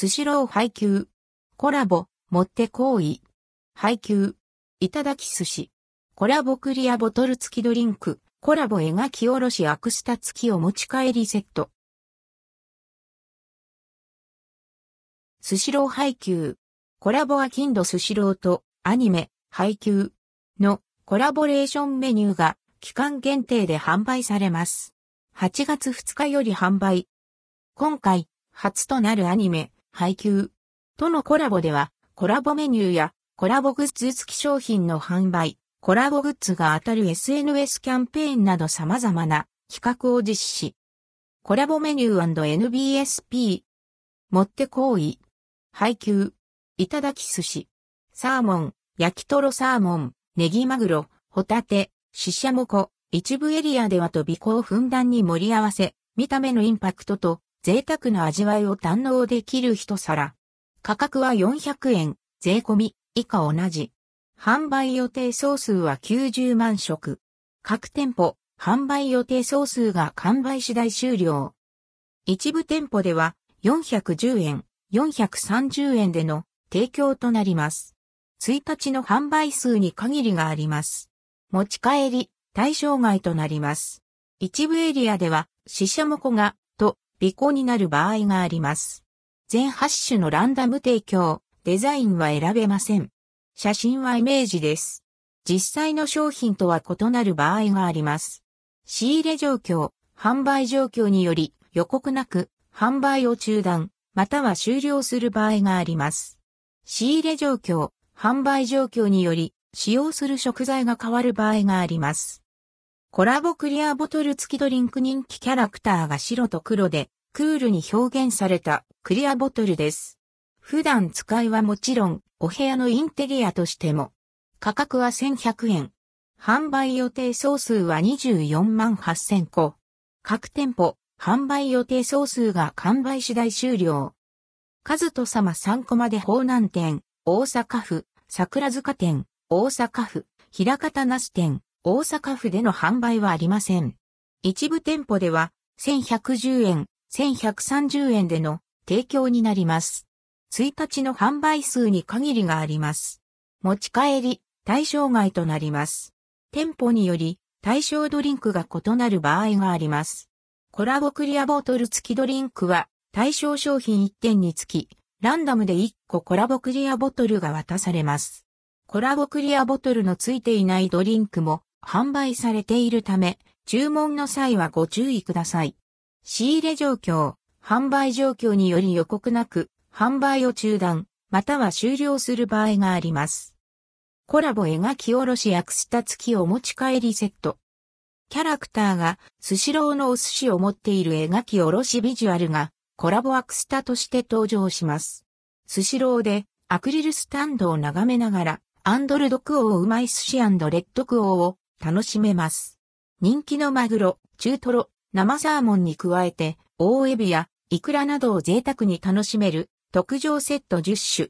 スシロー配給。コラボ、持って行為。配給。いただき寿司。コラボクリアボトル付きドリンク。コラボ描きおろしアクスタ付きお持ち帰りセット。スシロー配給。コラボアキンドスシローとアニメ配給のコラボレーションメニューが期間限定で販売されます。8月2日より販売。今回初となるアニメ配給とのコラボではコラボメニューやコラボグッズ付き商品の販売、コラボグッズが当たる SNS キャンペーンなど様々な企画を実施。コラボメニュー &NBSP。持って行為。配給。いただき寿司。サーモン、焼きとろサーモン、ネギマグロ、ホタテ、シシャモコ。一部エリアではと尾行をふんだんに盛り合わせ、見た目のインパクトと贅沢な味わいを堪能できる一皿。価格は400円、税込み、以下同じ。販売予定総数は90万食。各店舗、販売予定総数が完売次第終了。一部店舗では410円、430円での提供となります。1日の販売数に限りがあります。持ち帰り、対象外となります。一部エリアでは、死者もこが、尾行になる場合があります。全8種のランダム提供、デザインは選べません。写真はイメージです。実際の商品とは異なる場合があります。仕入れ状況、販売状況により予告なく販売を中断、または終了する場合があります。仕入れ状況、販売状況により使用する食材が変わる場合があります。コラボクリアボトル付きドリンク人気キャラクターが白と黒でクールに表現されたクリアボトルです。普段使いはもちろん、お部屋のインテリアとしても。価格は1100円。販売予定総数は24万8000個。各店舗、販売予定総数が完売次第終了。数と様3コマで方南店、大阪府、桜塚店、大阪府、平方那須店、大阪府での販売はありません。一部店舗では、1110円、1130円での提供になります。1日の販売数に限りがあります。持ち帰り、対象外となります。店舗により、対象ドリンクが異なる場合があります。コラボクリアボトル付きドリンクは、対象商品1点につき、ランダムで1個コラボクリアボトルが渡されます。コラボクリアボトルの付いていないドリンクも販売されているため、注文の際はご注意ください。仕入れ状況、販売状況により予告なく販売を中断、または終了する場合があります。コラボ描きおろしアクスタ付きお持ち帰りセット。キャラクターがスシローのお寿司を持っている描きおろしビジュアルがコラボアクスタとして登場します。スシローでアクリルスタンドを眺めながらアンドルドクオーうまい寿司レッドクオーを楽しめます。人気のマグロ、中トロ、生サーモンに加えて大エビやイクラなどを贅沢に楽しめる特上セット10種。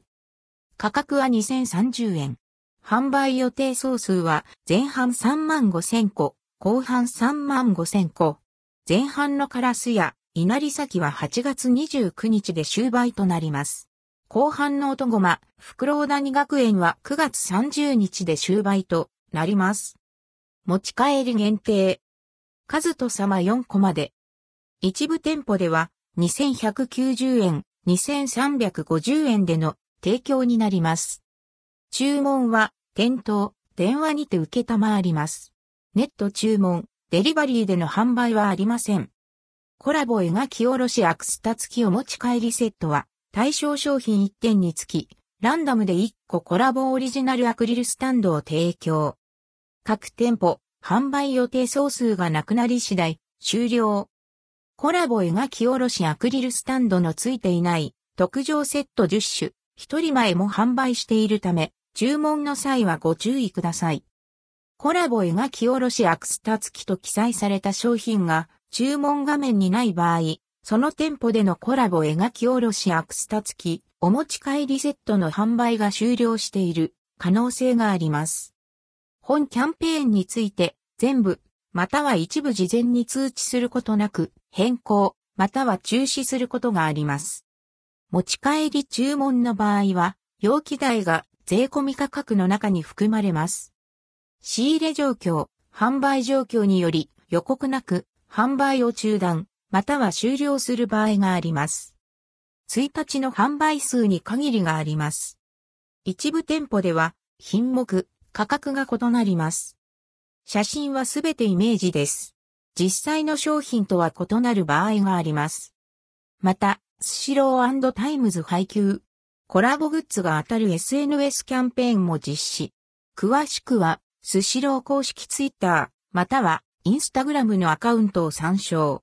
価格は2030円。販売予定総数は前半3万5千個、後半3万5千個。前半のカラスや稲荷先は8月29日で終売となります。後半の音ごま、袋谷学園は9月30日で終売となります。持ち帰り限定。数と様4個まで。一部店舗では2190円、2350円での提供になります。注文は店頭、電話にて受けたまわります。ネット注文、デリバリーでの販売はありません。コラボ描きおろしアクスタ付きお持ち帰りセットは対象商品1点につき、ランダムで1個コラボオリジナルアクリルスタンドを提供。各店舗、販売予定総数がなくなり次第、終了。コラボ描きおろしアクリルスタンドの付いていない特上セット10種、一人前も販売しているため、注文の際はご注意ください。コラボ描きおろしアクスタ付きと記載された商品が注文画面にない場合、その店舗でのコラボ描きおろしアクスタ付きお持ち帰りセットの販売が終了している可能性があります。本キャンペーンについて全部または一部事前に通知することなく変更、または中止することがあります。持ち帰り注文の場合は、容器代が税込み価格の中に含まれます。仕入れ状況、販売状況により予告なく販売を中断、または終了する場合があります。1日の販売数に限りがあります。一部店舗では品目、価格が異なります。写真はすべてイメージです。実際の商品とは異なる場合があります。また、スシロータイムズハイキュー、コラボグッズが当たる SNS キャンペーンも実施。詳しくは、スシロー公式ツイッター、または、インスタグラムのアカウントを参照。